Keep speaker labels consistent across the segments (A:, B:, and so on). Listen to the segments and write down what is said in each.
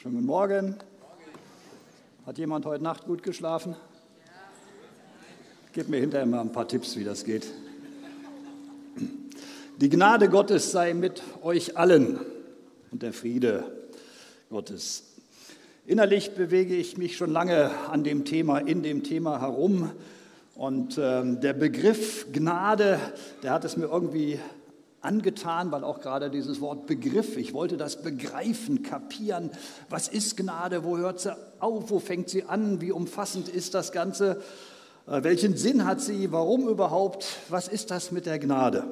A: Schönen guten Morgen. Hat jemand heute Nacht gut geschlafen? Gib mir hinterher mal ein paar Tipps, wie das geht. Die Gnade Gottes sei mit euch allen und der Friede Gottes. Innerlich bewege ich mich schon lange an dem Thema, in dem Thema herum. Und ähm, der Begriff Gnade, der hat es mir irgendwie angetan, weil auch gerade dieses Wort Begriff, ich wollte das begreifen, kapieren. Was ist Gnade? Wo hört sie auf? Wo fängt sie an? Wie umfassend ist das Ganze? Äh, welchen Sinn hat sie? Warum überhaupt? Was ist das mit der Gnade?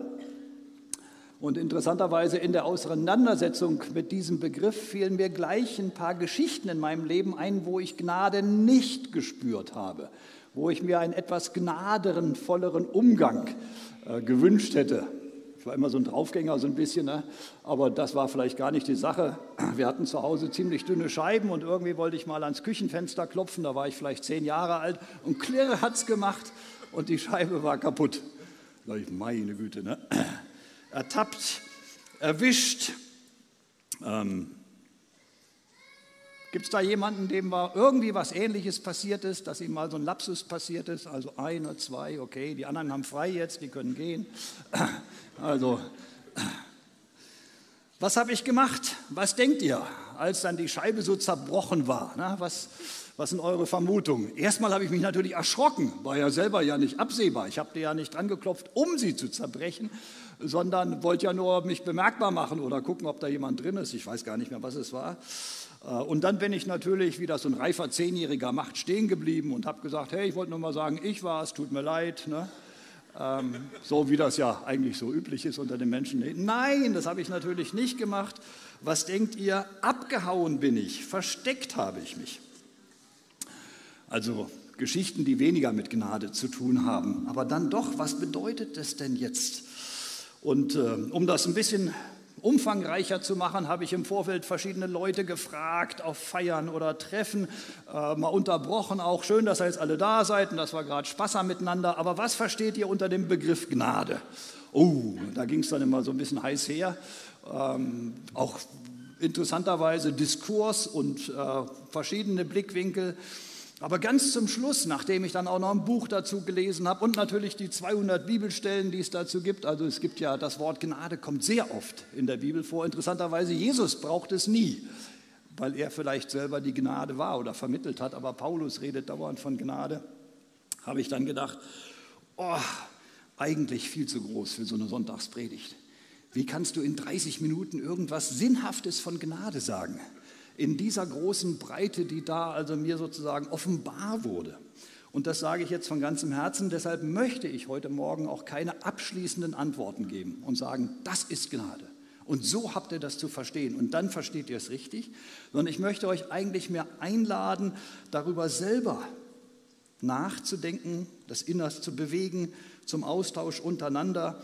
A: Und interessanterweise in der Auseinandersetzung mit diesem Begriff fielen mir gleich ein paar Geschichten in meinem Leben ein, wo ich Gnade nicht gespürt habe, wo ich mir einen etwas gnaderen, volleren Umgang äh, gewünscht hätte. War immer so ein Draufgänger, so ein bisschen, ne? aber das war vielleicht gar nicht die Sache. Wir hatten zu Hause ziemlich dünne Scheiben und irgendwie wollte ich mal ans Küchenfenster klopfen. Da war ich vielleicht zehn Jahre alt und klirr es gemacht und die Scheibe war kaputt. Da ich, meine Güte, ne? ertappt, erwischt. Ähm, Gibt es da jemanden, dem war irgendwie was Ähnliches passiert ist, dass ihm mal so ein Lapsus passiert ist? Also ein oder zwei, okay, die anderen haben frei jetzt, die können gehen. Also, was habe ich gemacht? Was denkt ihr, als dann die Scheibe so zerbrochen war? Na, was, was sind eure Vermutungen? Erstmal habe ich mich natürlich erschrocken, war ja selber ja nicht absehbar. Ich habe dir ja nicht angeklopft, um sie zu zerbrechen, sondern wollte ja nur mich bemerkbar machen oder gucken, ob da jemand drin ist. Ich weiß gar nicht mehr, was es war. Äh, und dann bin ich natürlich, wie das so ein reifer Zehnjähriger macht, stehen geblieben und habe gesagt, hey, ich wollte nur mal sagen, ich war es, tut mir leid. Ne? Ähm, so wie das ja eigentlich so üblich ist unter den Menschen. Nein, das habe ich natürlich nicht gemacht. Was denkt ihr? Abgehauen bin ich, versteckt habe ich mich. Also Geschichten, die weniger mit Gnade zu tun haben. Aber dann doch, was bedeutet das denn jetzt? Und äh, um das ein bisschen umfangreicher zu machen, habe ich im Vorfeld verschiedene Leute gefragt, auf Feiern oder Treffen, äh, mal unterbrochen auch. Schön, dass ihr jetzt alle da seid und dass wir gerade Spaß miteinander. Aber was versteht ihr unter dem Begriff Gnade? Oh, da ging es dann immer so ein bisschen heiß her. Ähm, auch interessanterweise Diskurs und äh, verschiedene Blickwinkel. Aber ganz zum Schluss, nachdem ich dann auch noch ein Buch dazu gelesen habe und natürlich die 200 Bibelstellen, die es dazu gibt, also es gibt ja das Wort Gnade kommt sehr oft in der Bibel vor. Interessanterweise, Jesus braucht es nie, weil er vielleicht selber die Gnade war oder vermittelt hat, aber Paulus redet dauernd von Gnade. Habe ich dann gedacht, oh, eigentlich viel zu groß für so eine Sonntagspredigt. Wie kannst du in 30 Minuten irgendwas Sinnhaftes von Gnade sagen? In dieser großen Breite, die da also mir sozusagen offenbar wurde. Und das sage ich jetzt von ganzem Herzen. Deshalb möchte ich heute Morgen auch keine abschließenden Antworten geben und sagen, das ist Gnade. Und so habt ihr das zu verstehen. Und dann versteht ihr es richtig. Sondern ich möchte euch eigentlich mehr einladen, darüber selber nachzudenken, das Innerst zu bewegen, zum Austausch untereinander.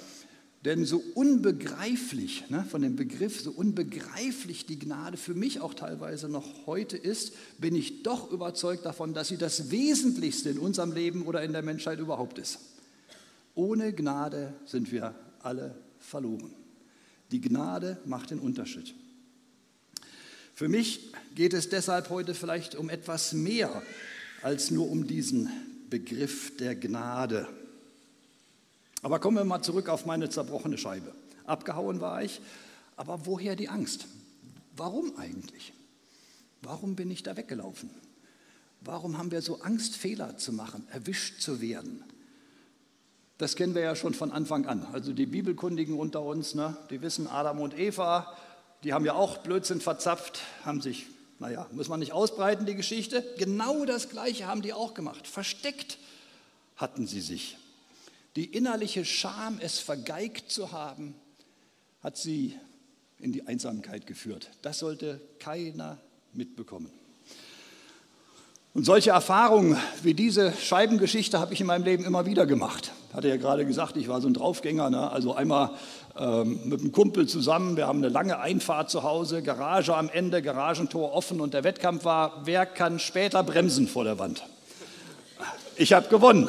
A: Denn so unbegreiflich, ne, von dem Begriff, so unbegreiflich die Gnade für mich auch teilweise noch heute ist, bin ich doch überzeugt davon, dass sie das Wesentlichste in unserem Leben oder in der Menschheit überhaupt ist. Ohne Gnade sind wir alle verloren. Die Gnade macht den Unterschied. Für mich geht es deshalb heute vielleicht um etwas mehr als nur um diesen Begriff der Gnade. Aber kommen wir mal zurück auf meine zerbrochene Scheibe. Abgehauen war ich, aber woher die Angst? Warum eigentlich? Warum bin ich da weggelaufen? Warum haben wir so Angst, Fehler zu machen, erwischt zu werden? Das kennen wir ja schon von Anfang an. Also die Bibelkundigen unter uns, ne, die wissen, Adam und Eva, die haben ja auch Blödsinn verzapft, haben sich, naja, muss man nicht ausbreiten, die Geschichte. Genau das Gleiche haben die auch gemacht. Versteckt hatten sie sich. Die innerliche Scham, es vergeigt zu haben, hat sie in die Einsamkeit geführt. Das sollte keiner mitbekommen. Und solche Erfahrungen wie diese Scheibengeschichte habe ich in meinem Leben immer wieder gemacht. Ich hatte ja gerade gesagt, ich war so ein Draufgänger. Ne? Also einmal ähm, mit einem Kumpel zusammen. Wir haben eine lange Einfahrt zu Hause, Garage am Ende, Garagentor offen und der Wettkampf war, wer kann später bremsen vor der Wand? Ich habe gewonnen.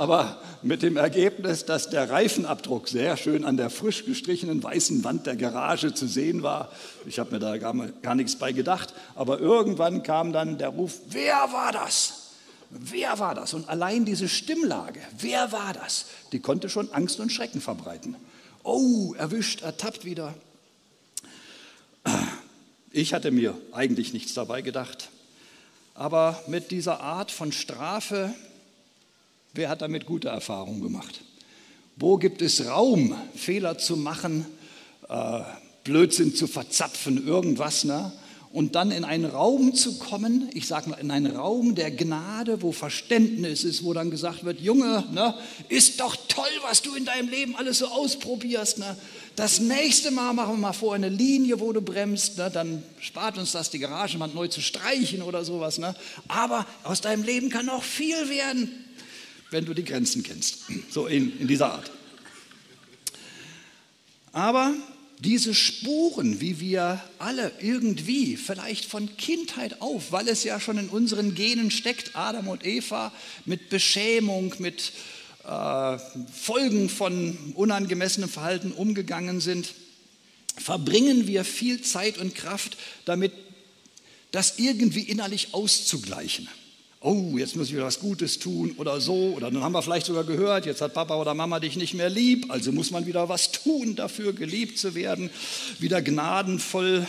A: Aber mit dem Ergebnis, dass der Reifenabdruck sehr schön an der frisch gestrichenen weißen Wand der Garage zu sehen war. Ich habe mir da gar, gar nichts bei gedacht, aber irgendwann kam dann der Ruf, wer war das? Wer war das? Und allein diese Stimmlage, wer war das? Die konnte schon Angst und Schrecken verbreiten. Oh, erwischt, ertappt wieder. Ich hatte mir eigentlich nichts dabei gedacht. Aber mit dieser Art von Strafe, wer hat damit gute Erfahrungen gemacht? Wo gibt es Raum, Fehler zu machen, äh, Blödsinn zu verzapfen, irgendwas? Ne? und dann in einen Raum zu kommen, ich sage mal in einen Raum der Gnade, wo Verständnis ist, wo dann gesagt wird, Junge, ne, ist doch toll, was du in deinem Leben alles so ausprobierst. Ne? Das nächste Mal machen wir mal vor eine Linie, wo du bremst, ne? dann spart uns das, die Garagenwand neu zu streichen oder sowas. Ne? Aber aus deinem Leben kann noch viel werden, wenn du die Grenzen kennst. So in, in dieser Art. Aber diese Spuren, wie wir alle irgendwie, vielleicht von Kindheit auf, weil es ja schon in unseren Genen steckt, Adam und Eva, mit Beschämung, mit äh, Folgen von unangemessenem Verhalten umgegangen sind, verbringen wir viel Zeit und Kraft damit, das irgendwie innerlich auszugleichen oh, jetzt muss ich wieder was Gutes tun oder so. Oder dann haben wir vielleicht sogar gehört, jetzt hat Papa oder Mama dich nicht mehr lieb, also muss man wieder was tun dafür, geliebt zu werden, wieder gnadenvoll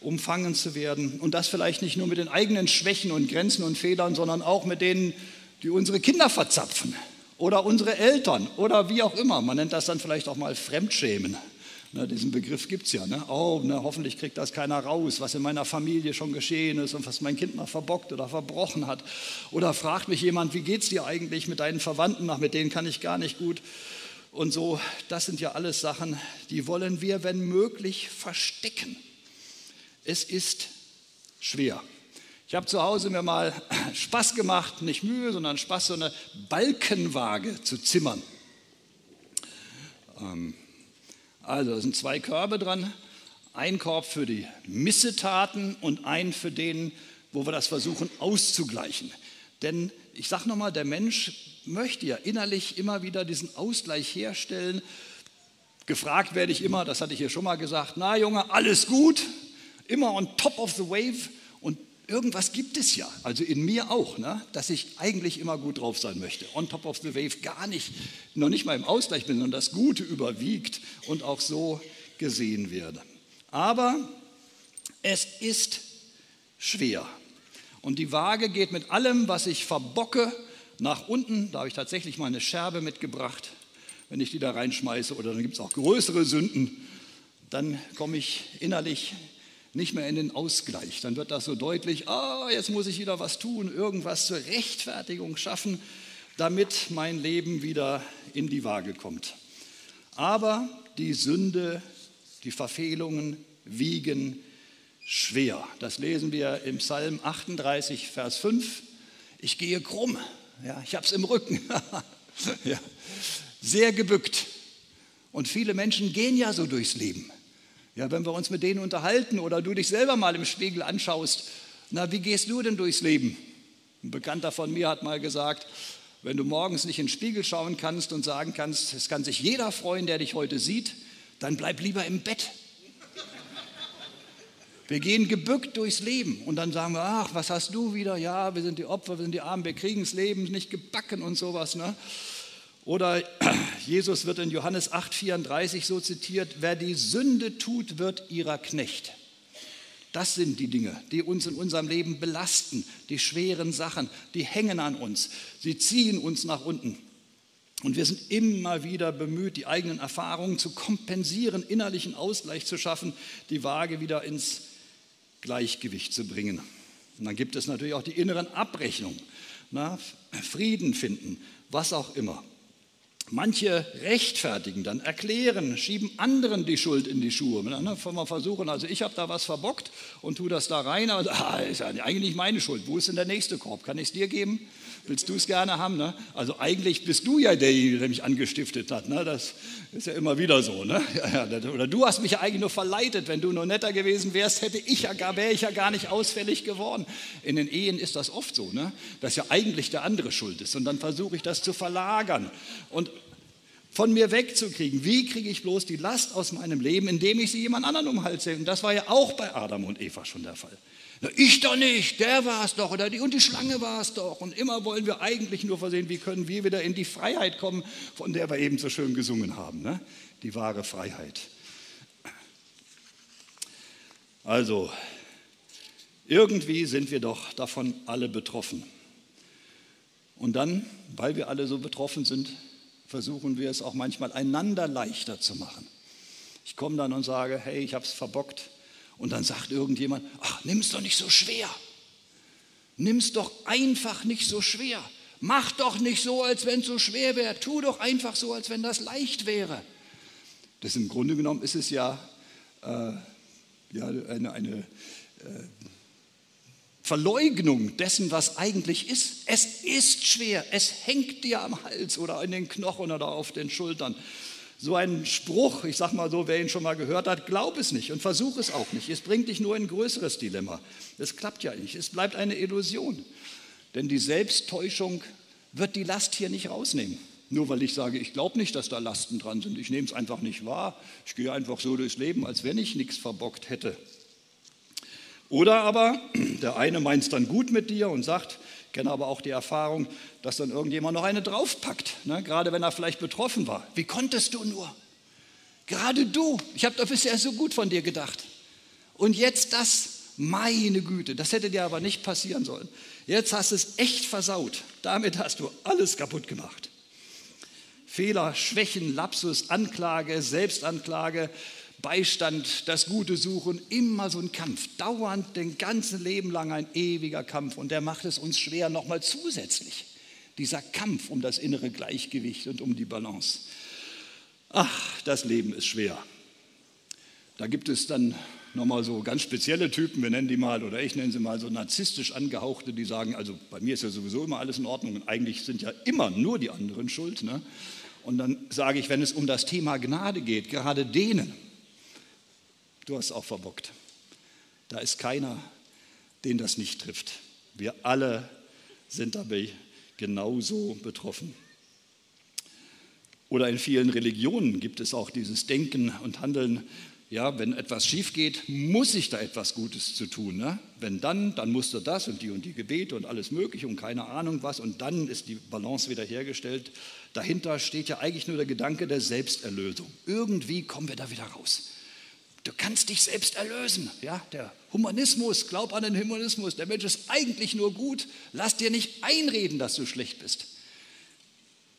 A: umfangen zu werden. Und das vielleicht nicht nur mit den eigenen Schwächen und Grenzen und Fehlern, sondern auch mit denen, die unsere Kinder verzapfen oder unsere Eltern oder wie auch immer. Man nennt das dann vielleicht auch mal Fremdschämen. Ne, diesen Begriff gibt es ja. Ne? Oh, ne, hoffentlich kriegt das keiner raus, was in meiner Familie schon geschehen ist und was mein Kind mal verbockt oder verbrochen hat. Oder fragt mich jemand, wie geht es dir eigentlich mit deinen Verwandten? Ach, mit denen kann ich gar nicht gut. Und so, das sind ja alles Sachen, die wollen wir, wenn möglich, verstecken. Es ist schwer. Ich habe zu Hause mir mal Spaß gemacht, nicht Mühe, sondern Spaß, so eine Balkenwaage zu zimmern. Ähm, also, es sind zwei Körbe dran. Ein Korb für die Missetaten und ein für den, wo wir das versuchen auszugleichen. Denn ich sage nochmal, der Mensch möchte ja innerlich immer wieder diesen Ausgleich herstellen. Gefragt werde ich immer, das hatte ich hier schon mal gesagt, na Junge, alles gut, immer on top of the wave irgendwas gibt es ja, also in mir auch, ne, dass ich eigentlich immer gut drauf sein möchte. On top of the wave gar nicht, noch nicht mal im Ausgleich bin, sondern das Gute überwiegt und auch so gesehen werde. Aber es ist schwer. Und die Waage geht mit allem, was ich verbocke, nach unten. Da habe ich tatsächlich mal eine Scherbe mitgebracht. Wenn ich die da reinschmeiße, oder dann gibt es auch größere Sünden, dann komme ich innerlich nicht mehr in den Ausgleich. Dann wird das so deutlich, ah, jetzt muss ich wieder was tun, irgendwas zur Rechtfertigung schaffen, damit mein Leben wieder in die Waage kommt. Aber die Sünde, die Verfehlungen wiegen schwer. Das lesen wir im Psalm 38, Vers 5. Ich gehe krumm, ja, ich habe es im Rücken, ja, sehr gebückt. Und viele Menschen gehen ja so durchs Leben. Ja, wenn wir uns mit denen unterhalten oder du dich selber mal im Spiegel anschaust, na, wie gehst du denn durchs Leben? Ein Bekannter von mir hat mal gesagt, wenn du morgens nicht in den Spiegel schauen kannst und sagen kannst, es kann sich jeder freuen, der dich heute sieht, dann bleib lieber im Bett. Wir gehen gebückt durchs Leben und dann sagen wir, ach, was hast du wieder? Ja, wir sind die Opfer, wir sind die Armen, wir kriegen das Leben nicht gebacken und sowas. Ne? Oder Jesus wird in Johannes 8:34 so zitiert, wer die Sünde tut, wird ihrer Knecht. Das sind die Dinge, die uns in unserem Leben belasten, die schweren Sachen, die hängen an uns, sie ziehen uns nach unten. Und wir sind immer wieder bemüht, die eigenen Erfahrungen zu kompensieren, innerlichen Ausgleich zu schaffen, die Waage wieder ins Gleichgewicht zu bringen. Und dann gibt es natürlich auch die inneren Abrechnungen, na, Frieden finden, was auch immer. Manche rechtfertigen dann, erklären, schieben anderen die Schuld in die Schuhe. Dann versuchen, also ich habe da was verbockt und tue das da rein, aber ah, ist ja eigentlich meine Schuld. Wo ist denn der nächste Korb? Kann ich es dir geben? Willst du es gerne haben? Ne? Also eigentlich bist du ja derjenige, der mich angestiftet hat. Ne? Das ist ja immer wieder so. Ne? Oder du hast mich ja eigentlich nur verleitet. Wenn du nur netter gewesen wärst, hätte ich ja gar, wäre ich ja gar nicht ausfällig geworden. In den Ehen ist das oft so, ne? dass ja eigentlich der andere schuld ist. Und dann versuche ich das zu verlagern und von mir wegzukriegen. Wie kriege ich bloß die Last aus meinem Leben, indem ich sie jemand anderen um den Hals Und das war ja auch bei Adam und Eva schon der Fall. Na, ich doch nicht, der war es doch oder die und die Schlange war es doch. Und immer wollen wir eigentlich nur versehen, wie können wir wieder in die Freiheit kommen, von der wir eben so schön gesungen haben. Ne? Die wahre Freiheit. Also, irgendwie sind wir doch davon alle betroffen. Und dann, weil wir alle so betroffen sind, versuchen wir es auch manchmal einander leichter zu machen. Ich komme dann und sage, hey, ich habe es verbockt, und dann sagt irgendjemand, ach, nimm es doch nicht so schwer. Nimm es doch einfach nicht so schwer. Mach doch nicht so, als wenn es so schwer wäre. Tu doch einfach so, als wenn das leicht wäre. Das im Grunde genommen ist es ja, äh, ja eine, eine äh, Verleugnung dessen, was eigentlich ist. Es ist schwer, es hängt dir am Hals oder in den Knochen oder auf den Schultern. So ein Spruch, ich sage mal so, wer ihn schon mal gehört hat, glaub es nicht und versuch es auch nicht. Es bringt dich nur in ein größeres Dilemma. Es klappt ja nicht. Es bleibt eine Illusion. Denn die Selbsttäuschung wird die Last hier nicht rausnehmen. Nur weil ich sage, ich glaube nicht, dass da Lasten dran sind. Ich nehme es einfach nicht wahr. Ich gehe einfach so durchs Leben, als wenn ich nichts verbockt hätte. Oder aber der eine meint es dann gut mit dir und sagt, kenne aber auch die Erfahrung, dass dann irgendjemand noch eine draufpackt, ne? gerade wenn er vielleicht betroffen war. Wie konntest du nur? Gerade du, ich habe doch bisher so gut von dir gedacht. Und jetzt das, meine Güte, das hätte dir aber nicht passieren sollen. Jetzt hast du es echt versaut. Damit hast du alles kaputt gemacht. Fehler, Schwächen, Lapsus, Anklage, Selbstanklage, Beistand, das Gute suchen, immer so ein Kampf, dauernd den ganzen Leben lang ein ewiger Kampf und der macht es uns schwer nochmal zusätzlich, dieser Kampf um das innere Gleichgewicht und um die Balance. Ach, das Leben ist schwer. Da gibt es dann nochmal so ganz spezielle Typen, wir nennen die mal, oder ich nenne sie mal so narzisstisch angehauchte, die sagen, also bei mir ist ja sowieso immer alles in Ordnung und eigentlich sind ja immer nur die anderen schuld. Ne? Und dann sage ich, wenn es um das Thema Gnade geht, gerade denen, Du hast auch verbockt. Da ist keiner, den das nicht trifft. Wir alle sind dabei genauso betroffen. Oder in vielen Religionen gibt es auch dieses Denken und Handeln, ja, wenn etwas schief geht, muss ich da etwas Gutes zu tun. Ne? Wenn dann, dann musst du das und die und die Gebete und alles Mögliche und keine Ahnung was und dann ist die Balance wieder hergestellt. Dahinter steht ja eigentlich nur der Gedanke der Selbsterlösung. Irgendwie kommen wir da wieder raus. Du kannst dich selbst erlösen. Ja, der Humanismus, glaub an den Humanismus. Der Mensch ist eigentlich nur gut. Lass dir nicht einreden, dass du schlecht bist.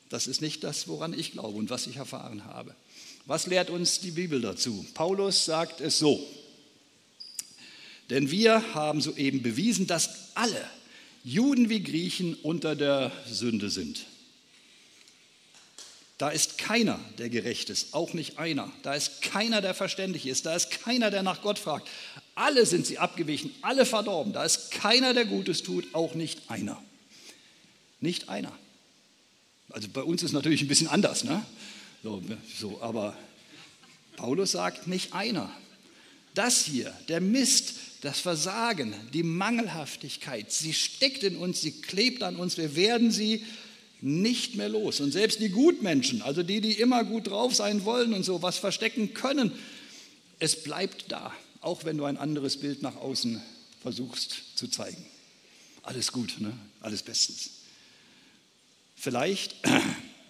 A: Das ist nicht das, woran ich glaube und was ich erfahren habe. Was lehrt uns die Bibel dazu? Paulus sagt es so. Denn wir haben soeben bewiesen, dass alle, Juden wie Griechen, unter der Sünde sind. Da ist keiner, der gerecht ist, auch nicht einer. Da ist keiner, der verständig ist. Da ist keiner, der nach Gott fragt. Alle sind sie abgewichen, alle verdorben. Da ist keiner, der Gutes tut, auch nicht einer. Nicht einer. Also bei uns ist natürlich ein bisschen anders, ne? So, so, aber Paulus sagt nicht einer. Das hier, der Mist, das Versagen, die Mangelhaftigkeit, sie steckt in uns, sie klebt an uns. Wir werden sie nicht mehr los. Und selbst die Gutmenschen, also die, die immer gut drauf sein wollen und so was verstecken können, es bleibt da, auch wenn du ein anderes Bild nach außen versuchst zu zeigen. Alles gut, ne? alles bestens. Vielleicht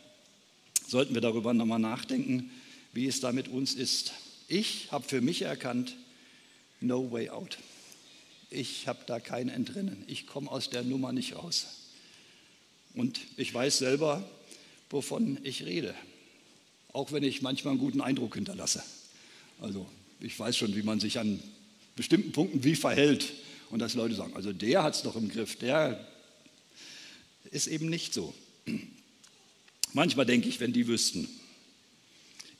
A: sollten wir darüber nochmal nachdenken, wie es da mit uns ist. Ich habe für mich erkannt, no way out. Ich habe da kein Entrinnen. Ich komme aus der Nummer nicht raus. Und ich weiß selber, wovon ich rede. Auch wenn ich manchmal einen guten Eindruck hinterlasse. Also ich weiß schon, wie man sich an bestimmten Punkten wie verhält. Und dass Leute sagen, also der hat es doch im Griff, der ist eben nicht so. Manchmal denke ich, wenn die wüssten.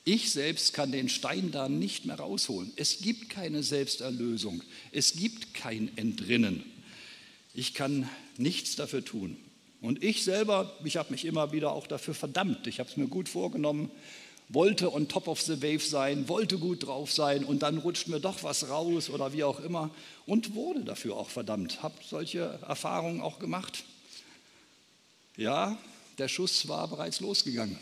A: Ich selbst kann den Stein da nicht mehr rausholen. Es gibt keine Selbsterlösung. Es gibt kein Entrinnen. Ich kann nichts dafür tun. Und ich selber, ich habe mich immer wieder auch dafür verdammt. Ich habe es mir gut vorgenommen, wollte on top of the wave sein, wollte gut drauf sein und dann rutscht mir doch was raus oder wie auch immer und wurde dafür auch verdammt. Habe solche Erfahrungen auch gemacht. Ja, der Schuss war bereits losgegangen.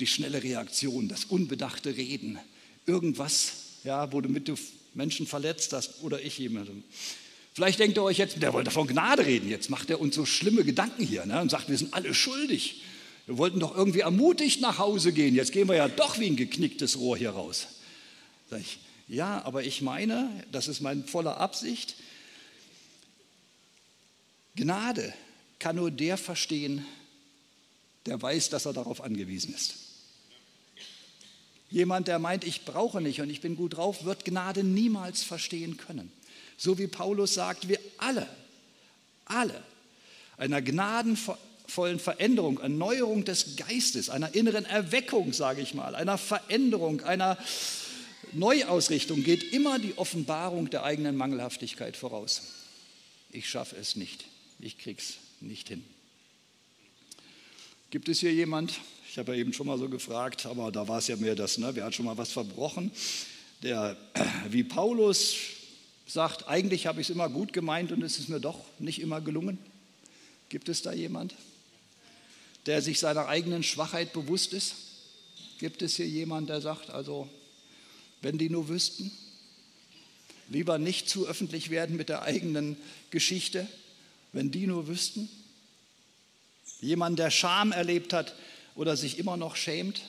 A: Die schnelle Reaktion, das unbedachte Reden, irgendwas, ja, wo du mit Menschen verletzt hast oder ich jemanden. Vielleicht denkt ihr euch jetzt, der wollte von Gnade reden, jetzt macht er uns so schlimme Gedanken hier ne, und sagt, wir sind alle schuldig. Wir wollten doch irgendwie ermutigt nach Hause gehen, jetzt gehen wir ja doch wie ein geknicktes Rohr hier raus. Sag ich, ja, aber ich meine, das ist meine volle Absicht, Gnade kann nur der verstehen, der weiß, dass er darauf angewiesen ist. Jemand, der meint, ich brauche nicht und ich bin gut drauf, wird Gnade niemals verstehen können. So wie Paulus sagt, wir alle, alle einer gnadenvollen Veränderung, Erneuerung des Geistes, einer inneren Erweckung, sage ich mal, einer Veränderung, einer Neuausrichtung geht immer die Offenbarung der eigenen Mangelhaftigkeit voraus. Ich schaffe es nicht, ich krieg's nicht hin. Gibt es hier jemand, ich habe ja eben schon mal so gefragt, aber da war es ja mehr das, ne? wer hat schon mal was verbrochen, der wie Paulus sagt, eigentlich habe ich es immer gut gemeint und es ist mir doch nicht immer gelungen? Gibt es da jemand, der sich seiner eigenen Schwachheit bewusst ist? Gibt es hier jemand, der sagt, also wenn die nur wüssten, lieber nicht zu öffentlich werden mit der eigenen Geschichte, wenn die nur wüssten? Jemand, der Scham erlebt hat oder sich immer noch schämt,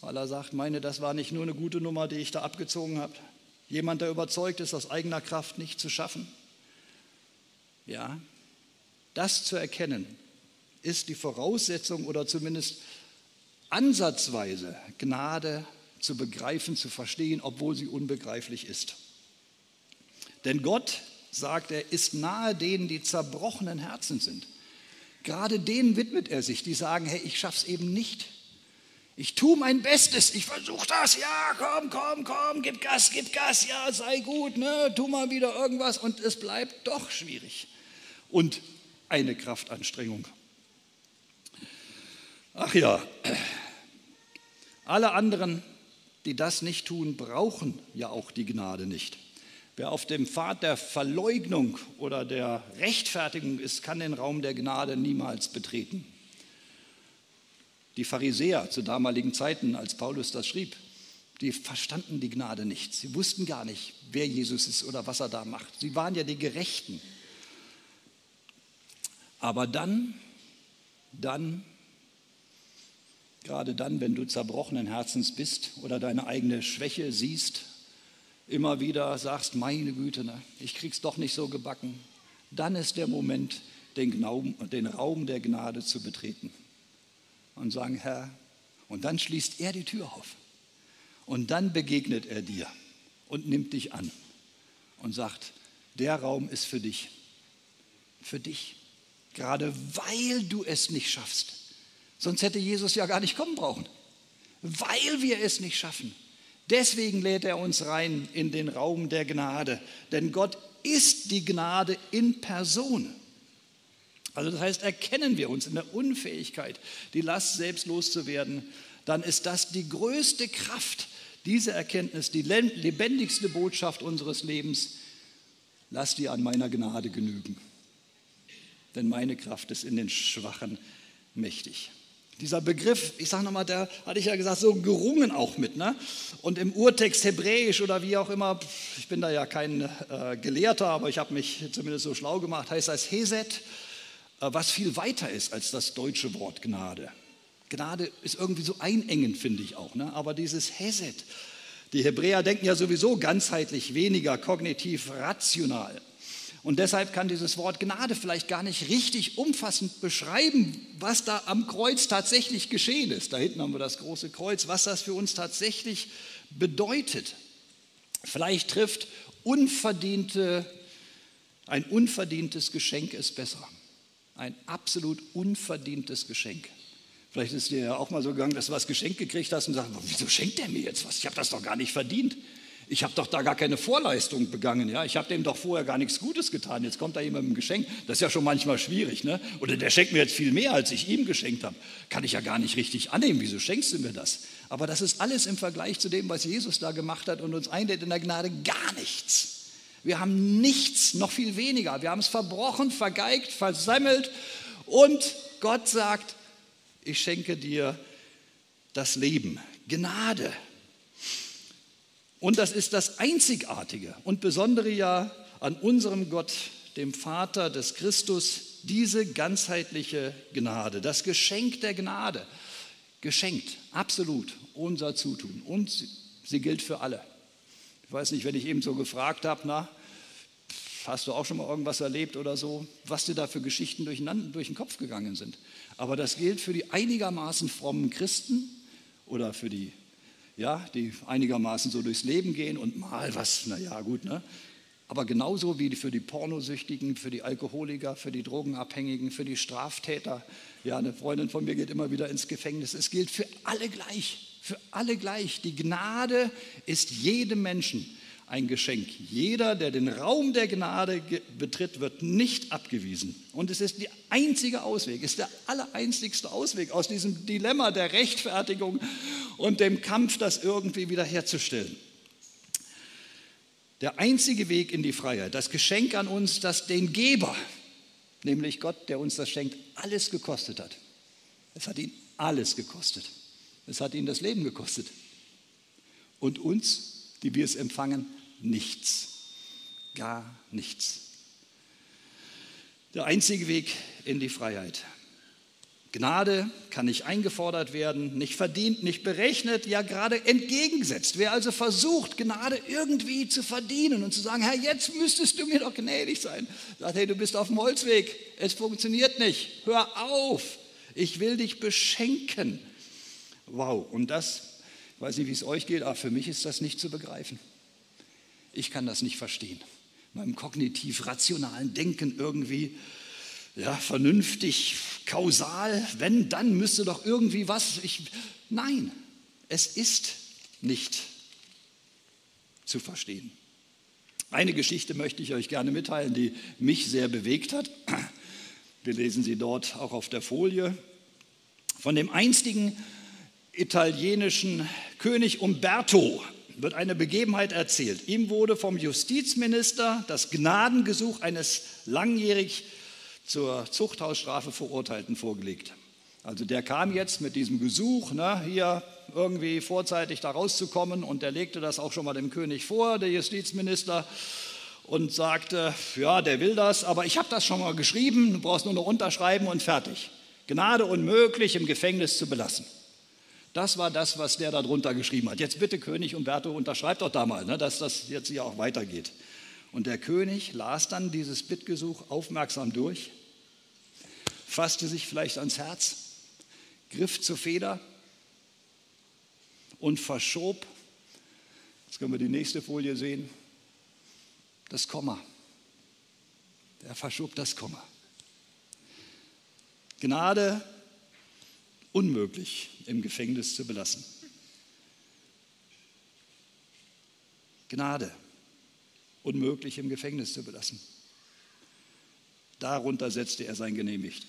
A: weil er sagt, meine, das war nicht nur eine gute Nummer, die ich da abgezogen habe, Jemand, der überzeugt ist, aus eigener Kraft nicht zu schaffen? Ja, das zu erkennen, ist die Voraussetzung oder zumindest ansatzweise Gnade zu begreifen, zu verstehen, obwohl sie unbegreiflich ist. Denn Gott, sagt er, ist nahe denen, die zerbrochenen Herzen sind. Gerade denen widmet er sich, die sagen, hey, ich schaff's eben nicht. Ich tue mein Bestes, ich versuche das, ja, komm, komm, komm, gib Gas, gib Gas, ja, sei gut, ne, tu mal wieder irgendwas und es bleibt doch schwierig. Und eine Kraftanstrengung. Ach ja, alle anderen, die das nicht tun, brauchen ja auch die Gnade nicht. Wer auf dem Pfad der Verleugnung oder der Rechtfertigung ist, kann den Raum der Gnade niemals betreten. Die Pharisäer zu damaligen Zeiten, als Paulus das schrieb, die verstanden die Gnade nicht. Sie wussten gar nicht, wer Jesus ist oder was er da macht. Sie waren ja die Gerechten. Aber dann, dann, gerade dann, wenn du zerbrochenen Herzens bist oder deine eigene Schwäche siehst, immer wieder sagst, meine Güte, ne, ich krieg's doch nicht so gebacken, dann ist der Moment, den, Glauben, den Raum der Gnade zu betreten und sagen, Herr, und dann schließt er die Tür auf. Und dann begegnet er dir und nimmt dich an und sagt, der Raum ist für dich. Für dich. Gerade weil du es nicht schaffst. Sonst hätte Jesus ja gar nicht kommen brauchen. Weil wir es nicht schaffen. Deswegen lädt er uns rein in den Raum der Gnade. Denn Gott ist die Gnade in Person. Also das heißt, erkennen wir uns in der Unfähigkeit, die Last selbst loszuwerden, dann ist das die größte Kraft, diese Erkenntnis, die lebendigste Botschaft unseres Lebens. Lass dir an meiner Gnade genügen, denn meine Kraft ist in den Schwachen mächtig. Dieser Begriff, ich sage nochmal, da hatte ich ja gesagt, so gerungen auch mit. Ne? Und im Urtext Hebräisch oder wie auch immer, ich bin da ja kein äh, Gelehrter, aber ich habe mich zumindest so schlau gemacht, heißt das Heset was viel weiter ist als das deutsche Wort Gnade. Gnade ist irgendwie so einengend, finde ich auch. Ne? Aber dieses Hesed, die Hebräer denken ja sowieso ganzheitlich, weniger kognitiv, rational. Und deshalb kann dieses Wort Gnade vielleicht gar nicht richtig umfassend beschreiben, was da am Kreuz tatsächlich geschehen ist. Da hinten haben wir das große Kreuz, was das für uns tatsächlich bedeutet. Vielleicht trifft unverdiente, ein unverdientes Geschenk es besser. Ein absolut unverdientes Geschenk. Vielleicht ist dir ja auch mal so gegangen, dass du was geschenkt gekriegt hast und sagst, wieso schenkt er mir jetzt was? Ich habe das doch gar nicht verdient. Ich habe doch da gar keine Vorleistung begangen. Ja? Ich habe dem doch vorher gar nichts Gutes getan. Jetzt kommt da jemand mit einem Geschenk. Das ist ja schon manchmal schwierig. Ne? Oder der schenkt mir jetzt viel mehr, als ich ihm geschenkt habe. Kann ich ja gar nicht richtig annehmen. Wieso schenkst du mir das? Aber das ist alles im Vergleich zu dem, was Jesus da gemacht hat und uns einlädt in der Gnade gar nichts. Wir haben nichts, noch viel weniger. Wir haben es verbrochen, vergeigt, versemmelt und Gott sagt, ich schenke dir das Leben, Gnade. Und das ist das Einzigartige und Besondere ja an unserem Gott, dem Vater des Christus, diese ganzheitliche Gnade, das Geschenk der Gnade. Geschenkt, absolut, unser Zutun. Und sie gilt für alle. Ich weiß nicht, wenn ich eben so gefragt habe, na, hast du auch schon mal irgendwas erlebt oder so, was dir da für Geschichten durch den Kopf gegangen sind. Aber das gilt für die einigermaßen frommen Christen oder für die, ja, die einigermaßen so durchs Leben gehen und mal was, naja, gut, ne? Aber genauso wie für die Pornosüchtigen, für die Alkoholiker, für die Drogenabhängigen, für die Straftäter. Ja, eine Freundin von mir geht immer wieder ins Gefängnis. Es gilt für alle gleich, für alle gleich. Die Gnade ist jedem Menschen ein Geschenk. Jeder, der den Raum der Gnade betritt, wird nicht abgewiesen. Und es ist der einzige Ausweg, ist der allereinzigste Ausweg aus diesem Dilemma der Rechtfertigung und dem Kampf, das irgendwie wiederherzustellen. Der einzige Weg in die Freiheit, das Geschenk an uns, das den Geber, nämlich Gott, der uns das schenkt, alles gekostet hat. Es hat ihn alles gekostet. Es hat ihn das Leben gekostet. Und uns die wir es empfangen, nichts. Gar nichts. Der einzige Weg in die Freiheit. Gnade kann nicht eingefordert werden, nicht verdient, nicht berechnet, ja gerade entgegengesetzt. Wer also versucht, Gnade irgendwie zu verdienen und zu sagen, Herr, jetzt müsstest du mir doch gnädig sein, sagt, hey, du bist auf dem Holzweg, es funktioniert nicht, hör auf, ich will dich beschenken. Wow, und das ich weiß nicht, wie es euch geht, aber für mich ist das nicht zu begreifen. Ich kann das nicht verstehen. In meinem kognitiv-rationalen Denken irgendwie, ja, vernünftig, kausal, wenn, dann müsste doch irgendwie was. Ich, nein, es ist nicht zu verstehen. Eine Geschichte möchte ich euch gerne mitteilen, die mich sehr bewegt hat. Wir lesen sie dort auch auf der Folie. Von dem einstigen italienischen König Umberto wird eine Begebenheit erzählt. Ihm wurde vom Justizminister das Gnadengesuch eines langjährig zur Zuchthausstrafe Verurteilten vorgelegt. Also der kam jetzt mit diesem Gesuch, ne, hier irgendwie vorzeitig da rauszukommen und der legte das auch schon mal dem König vor, der Justizminister, und sagte, ja, der will das, aber ich habe das schon mal geschrieben, du brauchst nur noch unterschreiben und fertig. Gnade unmöglich im Gefängnis zu belassen. Das war das, was der da drunter geschrieben hat. Jetzt bitte König Umberto, unterschreibt doch da mal, ne, dass das jetzt hier auch weitergeht. Und der König las dann dieses Bittgesuch aufmerksam durch, fasste sich vielleicht ans Herz, griff zur Feder und verschob, jetzt können wir die nächste Folie sehen, das Komma. Er verschob das Komma. Gnade unmöglich im Gefängnis zu belassen. Gnade, unmöglich im Gefängnis zu belassen. Darunter setzte er sein Genehmigt.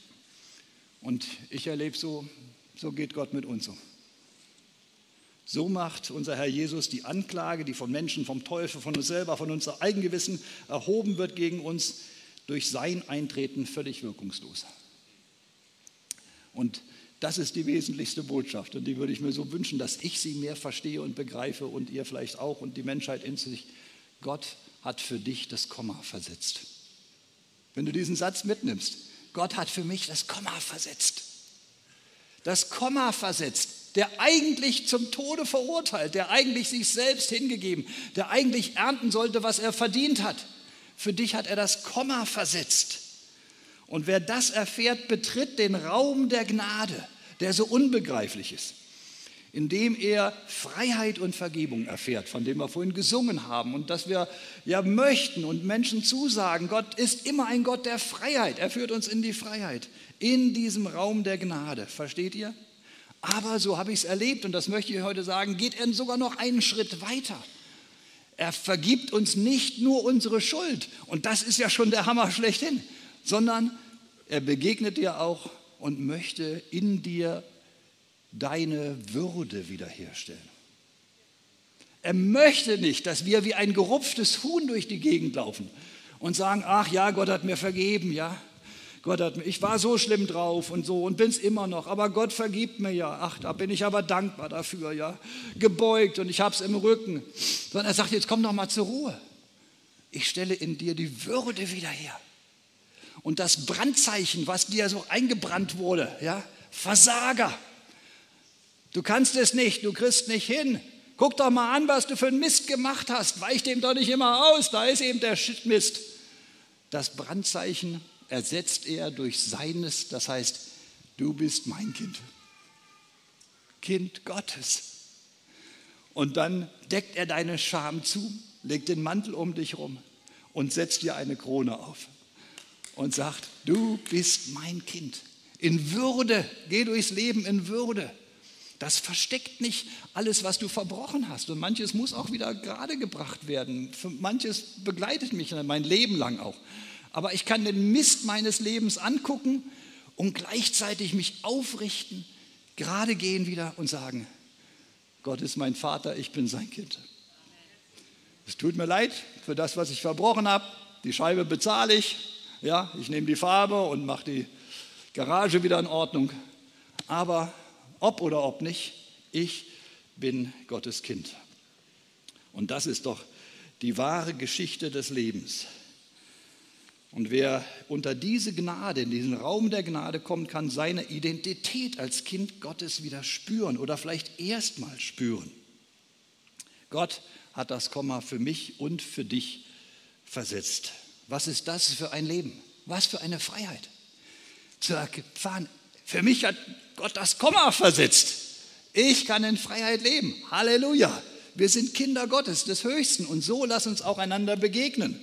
A: Und ich erlebe so, so geht Gott mit uns so. So macht unser Herr Jesus die Anklage, die von Menschen, vom Teufel, von uns selber, von unserem Eigengewissen erhoben wird gegen uns, durch sein Eintreten völlig wirkungslos. Und das ist die wesentlichste Botschaft und die würde ich mir so wünschen, dass ich sie mehr verstehe und begreife und ihr vielleicht auch und die Menschheit in sich. Gott hat für dich das Komma versetzt. Wenn du diesen Satz mitnimmst, Gott hat für mich das Komma versetzt. Das Komma versetzt, der eigentlich zum Tode verurteilt, der eigentlich sich selbst hingegeben, der eigentlich ernten sollte, was er verdient hat. Für dich hat er das Komma versetzt. Und wer das erfährt, betritt den Raum der Gnade der so unbegreiflich ist, indem er Freiheit und Vergebung erfährt, von dem wir vorhin gesungen haben und dass wir ja möchten und Menschen zusagen, Gott ist immer ein Gott der Freiheit. Er führt uns in die Freiheit, in diesem Raum der Gnade. Versteht ihr? Aber so habe ich es erlebt und das möchte ich heute sagen, geht er sogar noch einen Schritt weiter. Er vergibt uns nicht nur unsere Schuld und das ist ja schon der Hammer schlechthin, sondern er begegnet dir auch und möchte in dir deine Würde wiederherstellen. Er möchte nicht, dass wir wie ein gerupftes Huhn durch die Gegend laufen und sagen, ach ja, Gott hat mir vergeben, ja. Gott hat mir, ich war so schlimm drauf und so und bin es immer noch, aber Gott vergibt mir ja. Ach, da bin ich aber dankbar dafür, ja. Gebeugt und ich habe es im Rücken. Sondern er sagt, jetzt komm doch mal zur Ruhe. Ich stelle in dir die Würde wieder her. Und das Brandzeichen, was dir so eingebrannt wurde, ja, Versager. Du kannst es nicht, du kriegst nicht hin. Guck doch mal an, was du für einen Mist gemacht hast. Weich dem doch nicht immer aus. Da ist eben der Mist. Das Brandzeichen ersetzt er durch seines, das heißt, du bist mein Kind. Kind Gottes. Und dann deckt er deine Scham zu, legt den Mantel um dich rum und setzt dir eine Krone auf und sagt, du bist mein Kind. In Würde, geh durchs Leben in Würde. Das versteckt nicht alles, was du verbrochen hast. Und manches muss auch wieder gerade gebracht werden. Manches begleitet mich mein Leben lang auch. Aber ich kann den Mist meines Lebens angucken und gleichzeitig mich aufrichten, gerade gehen wieder und sagen, Gott ist mein Vater, ich bin sein Kind. Es tut mir leid für das, was ich verbrochen habe. Die Scheibe bezahle ich. Ja, ich nehme die Farbe und mache die Garage wieder in Ordnung. Aber ob oder ob nicht, ich bin Gottes Kind. Und das ist doch die wahre Geschichte des Lebens. Und wer unter diese Gnade, in diesen Raum der Gnade kommt, kann seine Identität als Kind Gottes wieder spüren oder vielleicht erstmal spüren. Gott hat das Komma für mich und für dich versetzt. Was ist das für ein Leben? Was für eine Freiheit? Zu erfahren, für mich hat Gott das Komma versetzt. Ich kann in Freiheit leben. Halleluja. Wir sind Kinder Gottes, des Höchsten. Und so lass uns auch einander begegnen.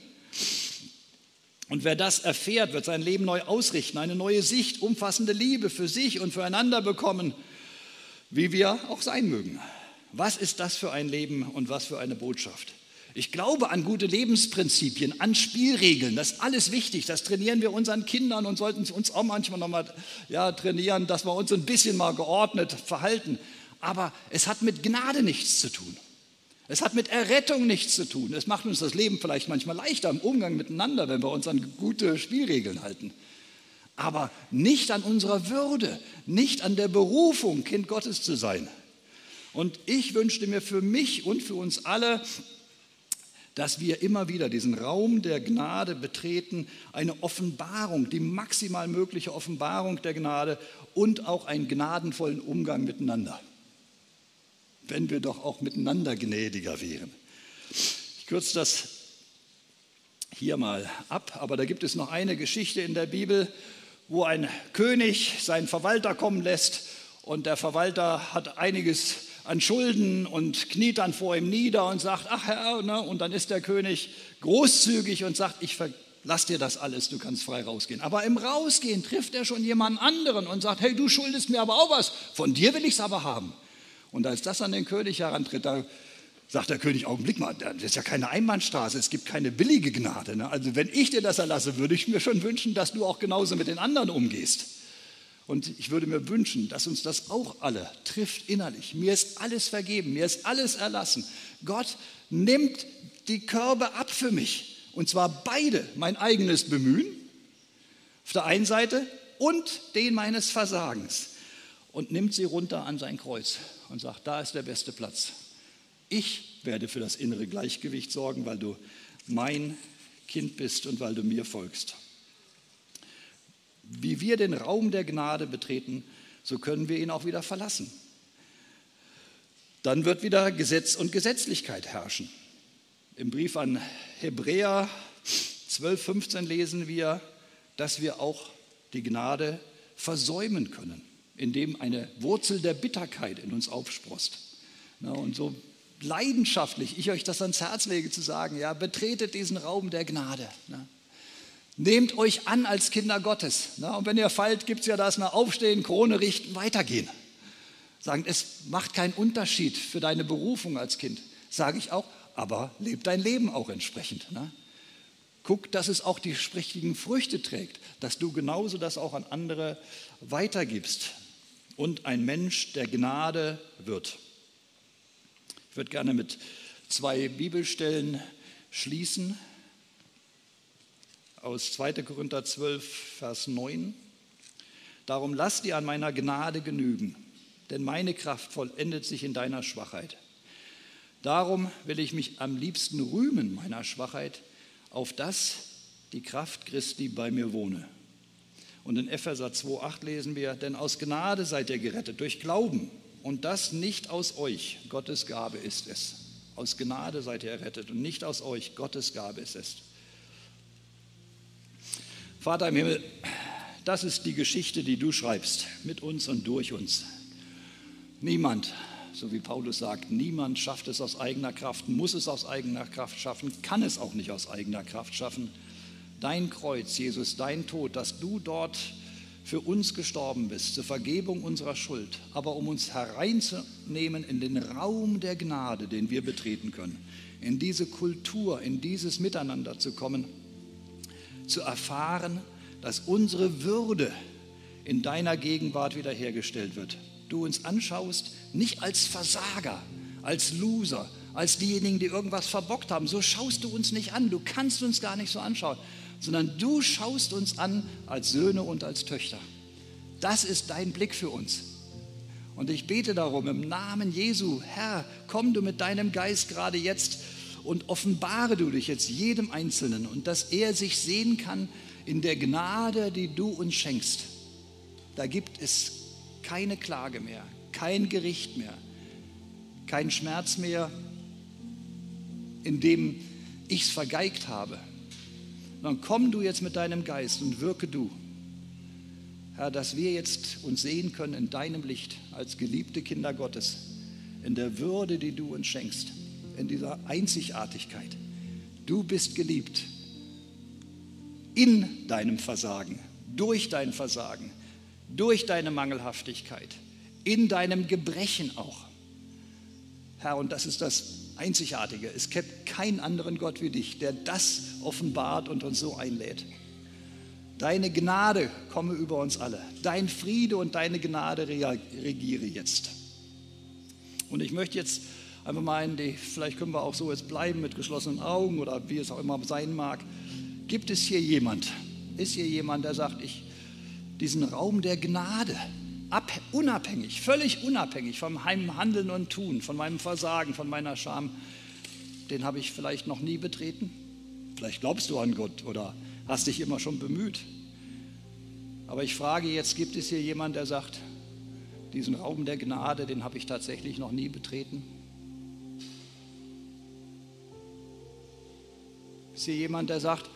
A: Und wer das erfährt, wird sein Leben neu ausrichten, eine neue Sicht, umfassende Liebe für sich und füreinander bekommen, wie wir auch sein mögen. Was ist das für ein Leben und was für eine Botschaft? Ich glaube an gute Lebensprinzipien, an Spielregeln. Das ist alles wichtig. Das trainieren wir unseren Kindern und sollten uns auch manchmal nochmal ja, trainieren, dass wir uns ein bisschen mal geordnet verhalten. Aber es hat mit Gnade nichts zu tun. Es hat mit Errettung nichts zu tun. Es macht uns das Leben vielleicht manchmal leichter im Umgang miteinander, wenn wir uns an gute Spielregeln halten. Aber nicht an unserer Würde, nicht an der Berufung, Kind Gottes zu sein. Und ich wünschte mir für mich und für uns alle, dass wir immer wieder diesen Raum der Gnade betreten, eine Offenbarung, die maximal mögliche Offenbarung der Gnade und auch einen gnadenvollen Umgang miteinander. Wenn wir doch auch miteinander gnädiger wären. Ich kürze das hier mal ab, aber da gibt es noch eine Geschichte in der Bibel, wo ein König seinen Verwalter kommen lässt und der Verwalter hat einiges an Schulden und kniet dann vor ihm nieder und sagt, ach Herr, ne? und dann ist der König großzügig und sagt, ich lass dir das alles, du kannst frei rausgehen. Aber im Rausgehen trifft er schon jemand anderen und sagt, hey, du schuldest mir aber auch was, von dir will ich es aber haben. Und als das an den König herantritt, da sagt der König, Augenblick mal, das ist ja keine Einbahnstraße, es gibt keine billige Gnade. Ne? Also wenn ich dir das erlasse, würde ich mir schon wünschen, dass du auch genauso mit den anderen umgehst. Und ich würde mir wünschen, dass uns das auch alle trifft innerlich. Mir ist alles vergeben, mir ist alles erlassen. Gott nimmt die Körbe ab für mich. Und zwar beide, mein eigenes Bemühen auf der einen Seite und den meines Versagens. Und nimmt sie runter an sein Kreuz und sagt, da ist der beste Platz. Ich werde für das innere Gleichgewicht sorgen, weil du mein Kind bist und weil du mir folgst. Wie wir den Raum der Gnade betreten, so können wir ihn auch wieder verlassen. Dann wird wieder Gesetz und Gesetzlichkeit herrschen. Im Brief an Hebräer 12, 15 lesen wir, dass wir auch die Gnade versäumen können, indem eine Wurzel der Bitterkeit in uns aufsprost. und so leidenschaftlich ich euch das ans Herz lege zu sagen, ja, betretet diesen Raum der Gnade. Nehmt euch an als Kinder Gottes. Na, und wenn ihr fallt, gibt es ja das nach Aufstehen, Krone richten, weitergehen. sagen, es macht keinen Unterschied für deine Berufung als Kind. Sage ich auch, aber leb dein Leben auch entsprechend. Ne? Guck, dass es auch die richtigen Früchte trägt, dass du genauso das auch an andere weitergibst und ein Mensch der Gnade wird. Ich würde gerne mit zwei Bibelstellen schließen aus 2. Korinther 12, Vers 9. Darum lass dir an meiner Gnade genügen, denn meine Kraft vollendet sich in deiner Schwachheit. Darum will ich mich am liebsten rühmen meiner Schwachheit, auf das die Kraft Christi bei mir wohne. Und in Epheser 2,8 lesen wir, denn aus Gnade seid ihr gerettet durch Glauben und das nicht aus euch, Gottes Gabe ist es. Aus Gnade seid ihr errettet und nicht aus euch, Gottes Gabe ist es. Vater im Himmel, das ist die Geschichte, die du schreibst, mit uns und durch uns. Niemand, so wie Paulus sagt, niemand schafft es aus eigener Kraft, muss es aus eigener Kraft schaffen, kann es auch nicht aus eigener Kraft schaffen. Dein Kreuz, Jesus, dein Tod, dass du dort für uns gestorben bist, zur Vergebung unserer Schuld, aber um uns hereinzunehmen in den Raum der Gnade, den wir betreten können, in diese Kultur, in dieses Miteinander zu kommen, zu erfahren, dass unsere Würde in deiner Gegenwart wiederhergestellt wird. Du uns anschaust, nicht als Versager, als Loser, als diejenigen, die irgendwas verbockt haben. So schaust du uns nicht an. Du kannst uns gar nicht so anschauen, sondern du schaust uns an als Söhne und als Töchter. Das ist dein Blick für uns. Und ich bete darum, im Namen Jesu, Herr, komm du mit deinem Geist gerade jetzt und offenbare du dich jetzt jedem Einzelnen und dass er sich sehen kann in der Gnade, die du uns schenkst. Da gibt es keine Klage mehr, kein Gericht mehr, kein Schmerz mehr, in dem ich es vergeigt habe, dann komm du jetzt mit deinem Geist und wirke du. Herr, dass wir jetzt uns sehen können in deinem Licht als geliebte Kinder Gottes, in der Würde, die du uns schenkst, in dieser Einzigartigkeit. Du bist geliebt in deinem Versagen, durch dein Versagen, durch deine Mangelhaftigkeit, in deinem Gebrechen auch. Herr, und das ist das Einzigartige. Es gibt keinen anderen Gott wie dich, der das offenbart und uns so einlädt. Deine Gnade komme über uns alle. Dein Friede und deine Gnade regiere jetzt. Und ich möchte jetzt einfach mal in die, vielleicht können wir auch so jetzt bleiben mit geschlossenen Augen oder wie es auch immer sein mag. Gibt es hier jemand? Ist hier jemand, der sagt, ich diesen Raum der Gnade, ab, unabhängig, völlig unabhängig von meinem Handeln und Tun, von meinem Versagen, von meiner Scham, den habe ich vielleicht noch nie betreten. Vielleicht glaubst du an Gott oder hast dich immer schon bemüht. Aber ich frage jetzt, gibt es hier jemanden, der sagt, diesen Raum der Gnade, den habe ich tatsächlich noch nie betreten? Ist hier jemand, der sagt,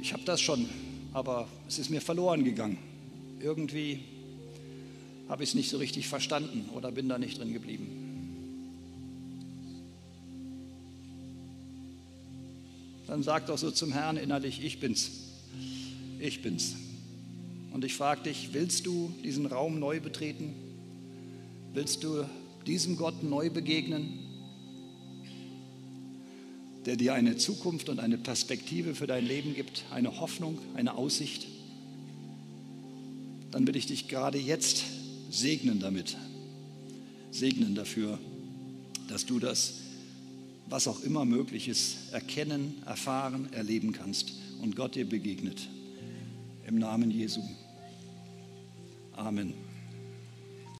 A: ich habe das schon, aber es ist mir verloren gegangen. Irgendwie habe ich es nicht so richtig verstanden oder bin da nicht drin geblieben. Dann sag doch so zum Herrn innerlich, ich bin's. Ich bin's. Und ich frage dich, willst du diesen Raum neu betreten? Willst du diesem Gott neu begegnen, der dir eine Zukunft und eine Perspektive für dein Leben gibt, eine Hoffnung, eine Aussicht? Dann will ich dich gerade jetzt segnen damit. Segnen dafür, dass du das, was auch immer möglich ist, erkennen, erfahren, erleben kannst und Gott dir begegnet. Im Namen Jesu. Amen.